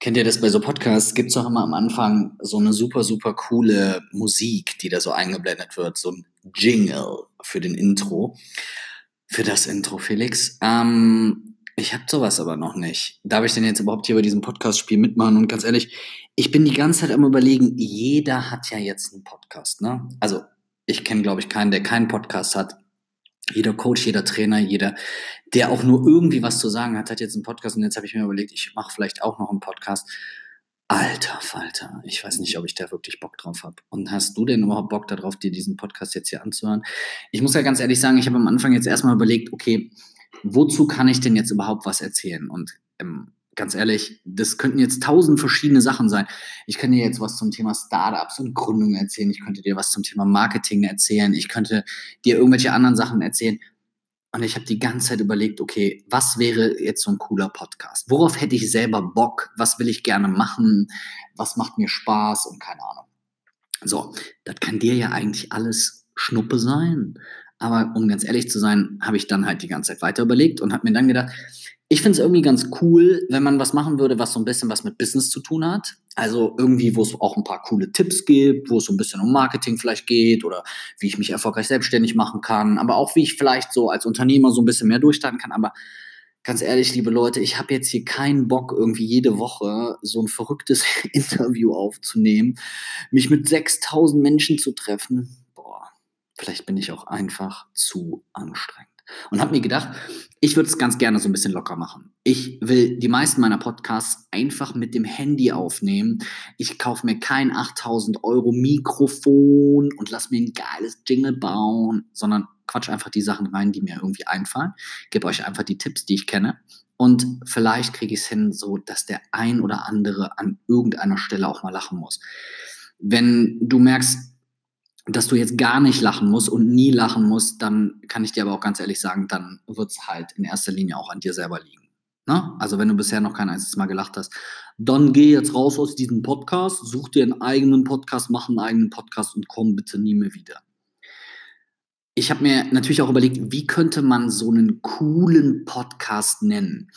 Kennt ihr das bei so Podcasts? Gibt es auch immer am Anfang so eine super, super coole Musik, die da so eingeblendet wird, so ein Jingle für den Intro, für das Intro, Felix. Ähm, ich habe sowas aber noch nicht. Darf ich denn jetzt überhaupt hier bei diesem Podcast-Spiel mitmachen? Und ganz ehrlich, ich bin die ganze Zeit am überlegen, jeder hat ja jetzt einen Podcast, ne? Also ich kenne, glaube ich, keinen, der keinen Podcast hat. Jeder Coach, jeder Trainer, jeder, der auch nur irgendwie was zu sagen hat, hat jetzt einen Podcast. Und jetzt habe ich mir überlegt, ich mache vielleicht auch noch einen Podcast. Alter Falter, ich weiß nicht, ob ich da wirklich Bock drauf habe. Und hast du denn überhaupt Bock darauf, dir diesen Podcast jetzt hier anzuhören? Ich muss ja ganz ehrlich sagen, ich habe am Anfang jetzt erstmal überlegt, okay, wozu kann ich denn jetzt überhaupt was erzählen? Und ähm, ganz ehrlich, das könnten jetzt tausend verschiedene Sachen sein. Ich könnte dir jetzt was zum Thema Startups und Gründung erzählen. Ich könnte dir was zum Thema Marketing erzählen. Ich könnte dir irgendwelche anderen Sachen erzählen. Und ich habe die ganze Zeit überlegt, okay, was wäre jetzt so ein cooler Podcast? Worauf hätte ich selber Bock? Was will ich gerne machen? Was macht mir Spaß? Und keine Ahnung. So, das kann dir ja eigentlich alles Schnuppe sein. Aber um ganz ehrlich zu sein, habe ich dann halt die ganze Zeit weiter überlegt und habe mir dann gedacht, ich finde es irgendwie ganz cool, wenn man was machen würde, was so ein bisschen was mit Business zu tun hat. Also irgendwie, wo es auch ein paar coole Tipps gibt, wo es so ein bisschen um Marketing vielleicht geht oder wie ich mich erfolgreich selbstständig machen kann, aber auch wie ich vielleicht so als Unternehmer so ein bisschen mehr durchstarten kann. Aber ganz ehrlich, liebe Leute, ich habe jetzt hier keinen Bock, irgendwie jede Woche so ein verrücktes Interview aufzunehmen, mich mit 6000 Menschen zu treffen. Boah, vielleicht bin ich auch einfach zu anstrengend und habe mir gedacht, ich würde es ganz gerne so ein bisschen locker machen. Ich will die meisten meiner Podcasts einfach mit dem Handy aufnehmen. Ich kaufe mir kein 8000 Euro Mikrofon und lass mir ein geiles Jingle bauen, sondern quatsch einfach die Sachen rein, die mir irgendwie einfallen. Gebe euch einfach die Tipps, die ich kenne. Und vielleicht kriege ich es hin, so dass der ein oder andere an irgendeiner Stelle auch mal lachen muss. Wenn du merkst, dass du jetzt gar nicht lachen musst und nie lachen musst, dann kann ich dir aber auch ganz ehrlich sagen, dann wird es halt in erster Linie auch an dir selber liegen. Ne? Also wenn du bisher noch kein einziges Mal gelacht hast, dann geh jetzt raus aus diesem Podcast, such dir einen eigenen Podcast, mach einen eigenen Podcast und komm bitte nie mehr wieder. Ich habe mir natürlich auch überlegt, wie könnte man so einen coolen Podcast nennen?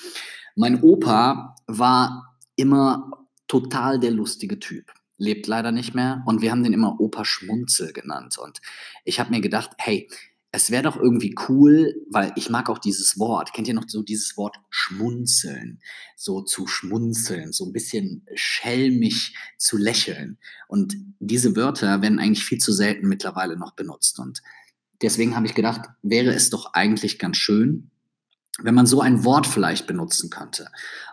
Mein Opa war immer total der lustige Typ lebt leider nicht mehr und wir haben den immer Opa Schmunzel genannt. Und ich habe mir gedacht, hey, es wäre doch irgendwie cool, weil ich mag auch dieses Wort. Kennt ihr noch so dieses Wort schmunzeln? So zu schmunzeln, so ein bisschen schelmig zu lächeln. Und diese Wörter werden eigentlich viel zu selten mittlerweile noch benutzt. Und deswegen habe ich gedacht, wäre es doch eigentlich ganz schön, wenn man so ein Wort vielleicht benutzen könnte.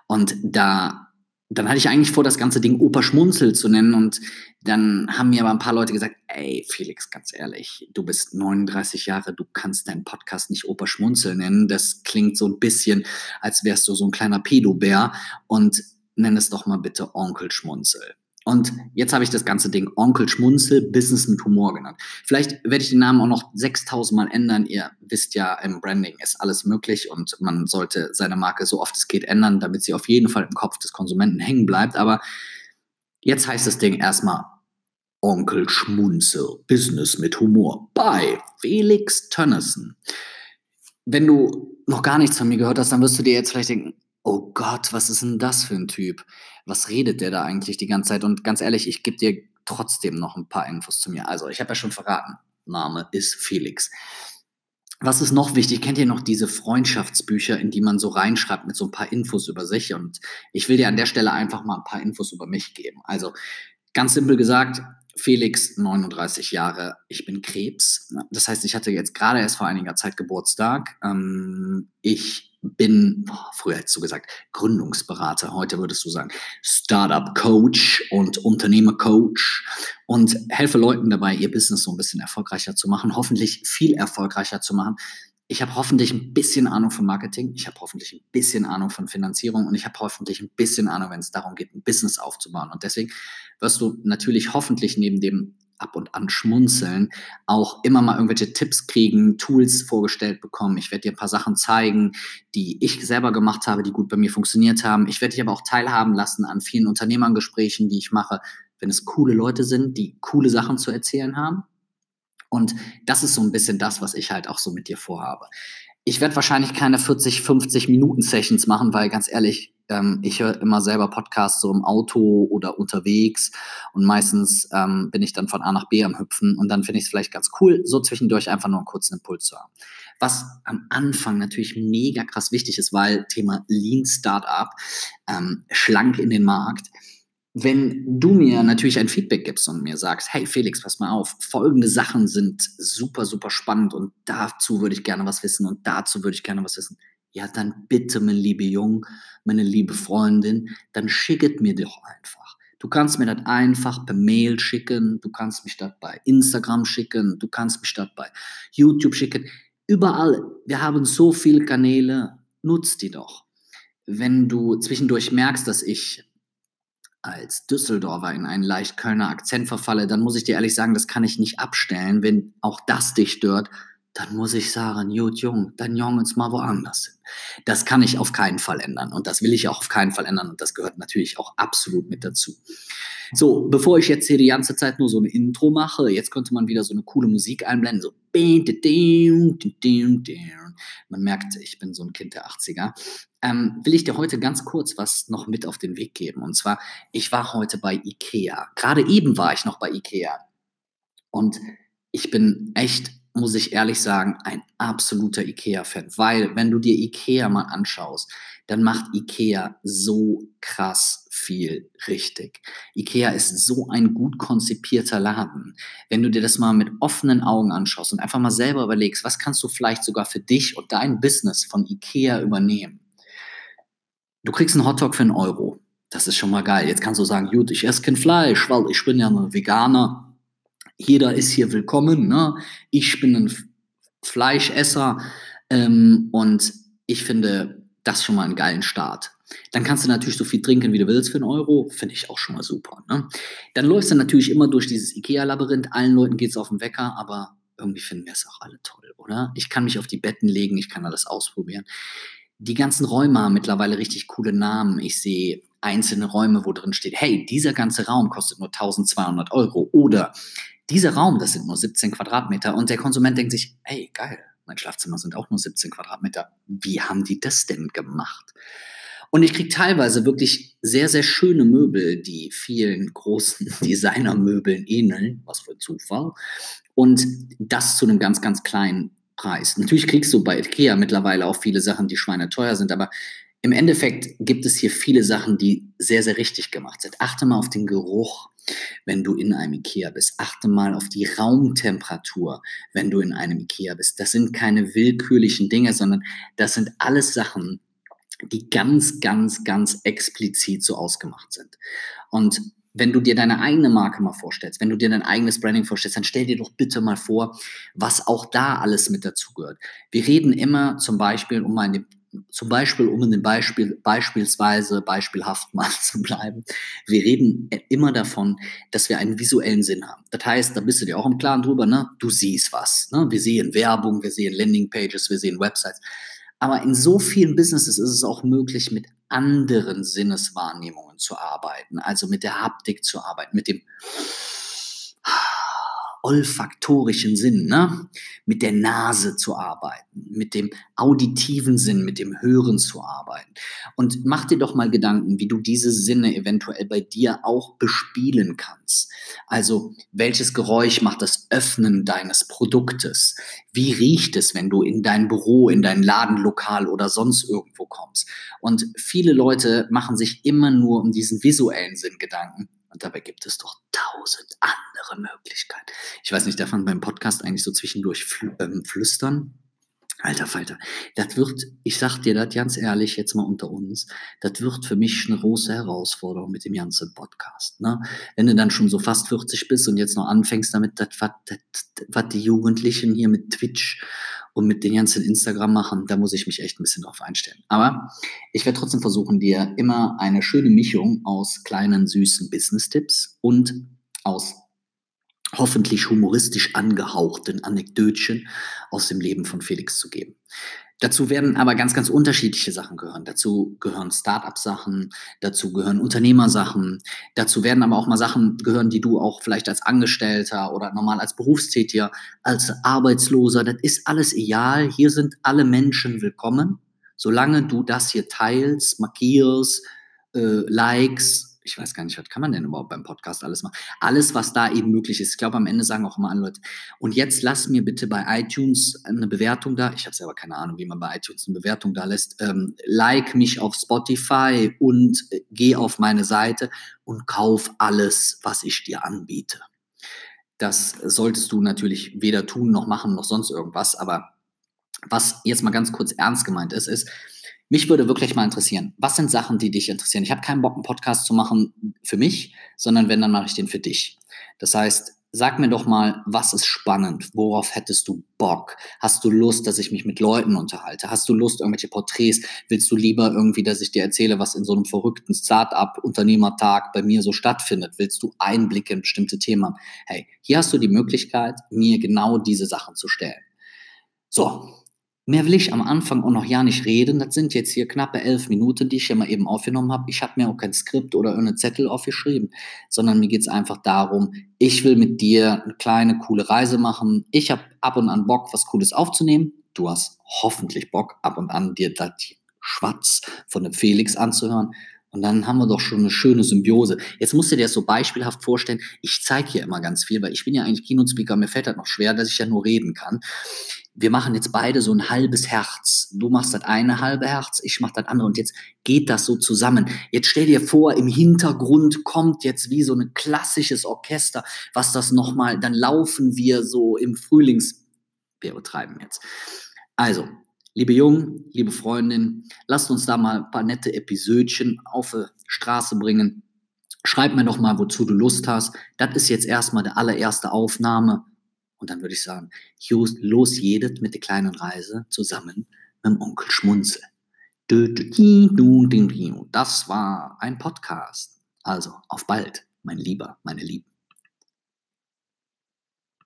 Und da dann hatte ich eigentlich vor, das ganze Ding Opa Schmunzel zu nennen und dann haben mir aber ein paar Leute gesagt, ey Felix, ganz ehrlich, du bist 39 Jahre, du kannst deinen Podcast nicht Opa Schmunzel nennen. Das klingt so ein bisschen, als wärst du so ein kleiner Pedobär und nenn es doch mal bitte Onkel Schmunzel. Und jetzt habe ich das ganze Ding Onkel Schmunzel Business mit Humor genannt. Vielleicht werde ich den Namen auch noch 6000 Mal ändern. Ihr wisst ja, im Branding ist alles möglich und man sollte seine Marke so oft es geht ändern, damit sie auf jeden Fall im Kopf des Konsumenten hängen bleibt. Aber jetzt heißt das Ding erstmal Onkel Schmunzel Business mit Humor bei Felix Tönnissen. Wenn du noch gar nichts von mir gehört hast, dann wirst du dir jetzt vielleicht denken, oh Gott, was ist denn das für ein Typ? Was redet der da eigentlich die ganze Zeit? Und ganz ehrlich, ich gebe dir trotzdem noch ein paar Infos zu mir. Also, ich habe ja schon verraten, Name ist Felix. Was ist noch wichtig? Kennt ihr noch diese Freundschaftsbücher, in die man so reinschreibt mit so ein paar Infos über sich? Und ich will dir an der Stelle einfach mal ein paar Infos über mich geben. Also ganz simpel gesagt, Felix, 39 Jahre, ich bin Krebs. Das heißt, ich hatte jetzt gerade erst vor einiger Zeit Geburtstag. Ähm, ich bin, früher hättest du gesagt, Gründungsberater. Heute würdest du sagen Startup Coach und Unternehmer Coach und helfe Leuten dabei, ihr Business so ein bisschen erfolgreicher zu machen, hoffentlich viel erfolgreicher zu machen. Ich habe hoffentlich ein bisschen Ahnung von Marketing, ich habe hoffentlich ein bisschen Ahnung von Finanzierung und ich habe hoffentlich ein bisschen Ahnung, wenn es darum geht, ein Business aufzubauen. Und deswegen wirst du natürlich hoffentlich neben dem ab und an schmunzeln, auch immer mal irgendwelche Tipps kriegen, Tools vorgestellt bekommen. Ich werde dir ein paar Sachen zeigen, die ich selber gemacht habe, die gut bei mir funktioniert haben. Ich werde dich aber auch teilhaben lassen an vielen Unternehmergesprächen, die ich mache, wenn es coole Leute sind, die coole Sachen zu erzählen haben. Und das ist so ein bisschen das, was ich halt auch so mit dir vorhabe. ich werde wahrscheinlich keine 40, 50 Minuten Sessions machen, weil ganz ehrlich, ähm, ich höre immer selber Podcasts so im Auto oder unterwegs und meistens ähm, bin ich dann von A nach B am Hüpfen und dann finde ich es vielleicht ganz cool, so zwischendurch einfach nur einen kurzen Impuls zu haben. Was am Anfang natürlich mega krass wichtig ist, weil Thema Lean Startup, ähm, schlank in den Markt, wenn du mir natürlich ein Feedback gibst und mir sagst, hey Felix, pass mal auf, folgende Sachen sind super, super spannend und dazu würde ich gerne was wissen und dazu würde ich gerne was wissen, ja, dann bitte, mein liebe Jung, meine liebe Freundin, dann schicket mir doch einfach. Du kannst mir das einfach per Mail schicken, du kannst mich das bei Instagram schicken, du kannst mich das bei YouTube schicken. Überall, wir haben so viele Kanäle, nutzt die doch. Wenn du zwischendurch merkst, dass ich als Düsseldorfer in einen leicht Kölner Akzent verfalle, dann muss ich dir ehrlich sagen, das kann ich nicht abstellen. Wenn auch das dich stört, dann muss ich sagen, gut, Jung, dann jung uns mal woanders hin. Das kann ich auf keinen Fall ändern und das will ich auch auf keinen Fall ändern und das gehört natürlich auch absolut mit dazu. So, bevor ich jetzt hier die ganze Zeit nur so ein Intro mache, jetzt könnte man wieder so eine coole Musik einblenden, so man merkt, ich bin so ein Kind der 80er. Ähm, will ich dir heute ganz kurz was noch mit auf den Weg geben. Und zwar, ich war heute bei Ikea. Gerade eben war ich noch bei Ikea. Und ich bin echt muss ich ehrlich sagen, ein absoluter IKEA-Fan, weil wenn du dir IKEA mal anschaust, dann macht IKEA so krass viel richtig. IKEA ist so ein gut konzipierter Laden. Wenn du dir das mal mit offenen Augen anschaust und einfach mal selber überlegst, was kannst du vielleicht sogar für dich und dein Business von IKEA übernehmen? Du kriegst einen Hotdog für einen Euro. Das ist schon mal geil. Jetzt kannst du sagen, gut, ich esse kein Fleisch, weil ich bin ja ein Veganer jeder ist hier willkommen. Ne? Ich bin ein Fleischesser ähm, und ich finde das schon mal einen geilen Start. Dann kannst du natürlich so viel trinken, wie du willst für einen Euro. Finde ich auch schon mal super. Ne? Dann läufst du natürlich immer durch dieses IKEA-Labyrinth. Allen Leuten geht es auf den Wecker, aber irgendwie finden wir es auch alle toll, oder? Ich kann mich auf die Betten legen, ich kann alles ausprobieren. Die ganzen Räume haben mittlerweile richtig coole Namen. Ich sehe einzelne Räume, wo drin steht, hey, dieser ganze Raum kostet nur 1200 Euro. Oder dieser Raum, das sind nur 17 Quadratmeter und der Konsument denkt sich, hey, geil, mein Schlafzimmer sind auch nur 17 Quadratmeter. Wie haben die das denn gemacht? Und ich kriege teilweise wirklich sehr, sehr schöne Möbel, die vielen großen Designermöbeln ähneln, was für Zufall. Und das zu einem ganz, ganz kleinen Preis. Natürlich kriegst du bei IKEA mittlerweile auch viele Sachen, die schweineteuer sind, aber im Endeffekt gibt es hier viele Sachen, die sehr, sehr richtig gemacht sind. Achte mal auf den Geruch wenn du in einem Ikea bist. Achte mal auf die Raumtemperatur, wenn du in einem Ikea bist. Das sind keine willkürlichen Dinge, sondern das sind alles Sachen, die ganz, ganz, ganz explizit so ausgemacht sind. Und wenn du dir deine eigene Marke mal vorstellst, wenn du dir dein eigenes Branding vorstellst, dann stell dir doch bitte mal vor, was auch da alles mit dazugehört. Wir reden immer zum Beispiel, um mal in dem zum Beispiel, um in dem Beispiel beispielsweise beispielhaft mal zu bleiben, wir reden immer davon, dass wir einen visuellen Sinn haben. Das heißt, da bist du dir auch im Klaren drüber, ne? Du siehst was. Ne? Wir sehen Werbung, wir sehen Landingpages, wir sehen Websites. Aber in so vielen Businesses ist es auch möglich, mit anderen Sinneswahrnehmungen zu arbeiten, also mit der Haptik zu arbeiten, mit dem olfaktorischen Sinn, ne? mit der Nase zu arbeiten, mit dem auditiven Sinn, mit dem Hören zu arbeiten. Und mach dir doch mal Gedanken, wie du diese Sinne eventuell bei dir auch bespielen kannst. Also, welches Geräusch macht das Öffnen deines Produktes? Wie riecht es, wenn du in dein Büro, in dein Ladenlokal oder sonst irgendwo kommst? Und viele Leute machen sich immer nur um diesen visuellen Sinn Gedanken und dabei gibt es doch tausend andere Möglichkeiten. Ich weiß nicht, darf man beim Podcast eigentlich so zwischendurch flü ähm, flüstern? Alter Falter, das wird, ich sag dir das ganz ehrlich jetzt mal unter uns, das wird für mich eine große Herausforderung mit dem ganzen Podcast. Ne? Wenn du dann schon so fast 40 bist und jetzt noch anfängst damit, was die Jugendlichen hier mit Twitch und mit den ganzen Instagram machen, da muss ich mich echt ein bisschen drauf einstellen. Aber ich werde trotzdem versuchen, dir immer eine schöne Mischung aus kleinen, süßen Business-Tipps und aus hoffentlich humoristisch angehauchten Anekdötchen aus dem Leben von Felix zu geben. Dazu werden aber ganz, ganz unterschiedliche Sachen gehören. Dazu gehören Start-up-Sachen, dazu gehören Unternehmersachen, dazu werden aber auch mal Sachen gehören, die du auch vielleicht als Angestellter oder normal als Berufstätiger, als Arbeitsloser, das ist alles egal. Hier sind alle Menschen willkommen, solange du das hier teilst, markierst, äh, likes, ich weiß gar nicht, was kann man denn überhaupt beim Podcast alles machen? Alles, was da eben möglich ist. Ich glaube, am Ende sagen auch immer alle Leute, und jetzt lass mir bitte bei iTunes eine Bewertung da. Ich habe selber keine Ahnung, wie man bei iTunes eine Bewertung da lässt. Ähm, like mich auf Spotify und äh, geh auf meine Seite und kauf alles, was ich dir anbiete. Das solltest du natürlich weder tun noch machen noch sonst irgendwas. Aber was jetzt mal ganz kurz ernst gemeint ist, ist, mich würde wirklich mal interessieren, was sind Sachen, die dich interessieren? Ich habe keinen Bock, einen Podcast zu machen für mich, sondern wenn, dann mache ich den für dich. Das heißt, sag mir doch mal, was ist spannend? Worauf hättest du Bock? Hast du Lust, dass ich mich mit Leuten unterhalte? Hast du Lust, irgendwelche Porträts? Willst du lieber irgendwie, dass ich dir erzähle, was in so einem verrückten Start-up-Unternehmertag bei mir so stattfindet? Willst du Einblicke in bestimmte Themen? Hey, hier hast du die Möglichkeit, mir genau diese Sachen zu stellen. So, Mehr will ich am Anfang auch noch ja nicht reden. Das sind jetzt hier knappe elf Minuten, die ich hier mal eben aufgenommen habe. Ich habe mir auch kein Skript oder irgendeinen Zettel aufgeschrieben, sondern mir geht es einfach darum, ich will mit dir eine kleine, coole Reise machen. Ich habe ab und an Bock, was Cooles aufzunehmen. Du hast hoffentlich Bock, ab und an dir das Schwatz von dem Felix anzuhören. Und dann haben wir doch schon eine schöne Symbiose. Jetzt musst du dir das so beispielhaft vorstellen. Ich zeige hier immer ganz viel, weil ich bin ja eigentlich Keynote-Speaker. Mir fällt das noch schwer, dass ich ja nur reden kann wir machen jetzt beide so ein halbes Herz. Du machst das eine halbe Herz, ich mach das andere und jetzt geht das so zusammen. Jetzt stell dir vor, im Hintergrund kommt jetzt wie so ein klassisches Orchester, was das nochmal, dann laufen wir so im Frühlings, wir übertreiben jetzt. Also, liebe Jungen, liebe Freundin, lasst uns da mal ein paar nette Episödchen auf die Straße bringen. Schreib mir doch mal, wozu du Lust hast. Das ist jetzt erstmal der allererste Aufnahme und dann würde ich sagen, los jedet mit der kleinen Reise zusammen mit dem Onkel Schmunzel. Das war ein Podcast. Also auf bald, mein Lieber, meine Lieben.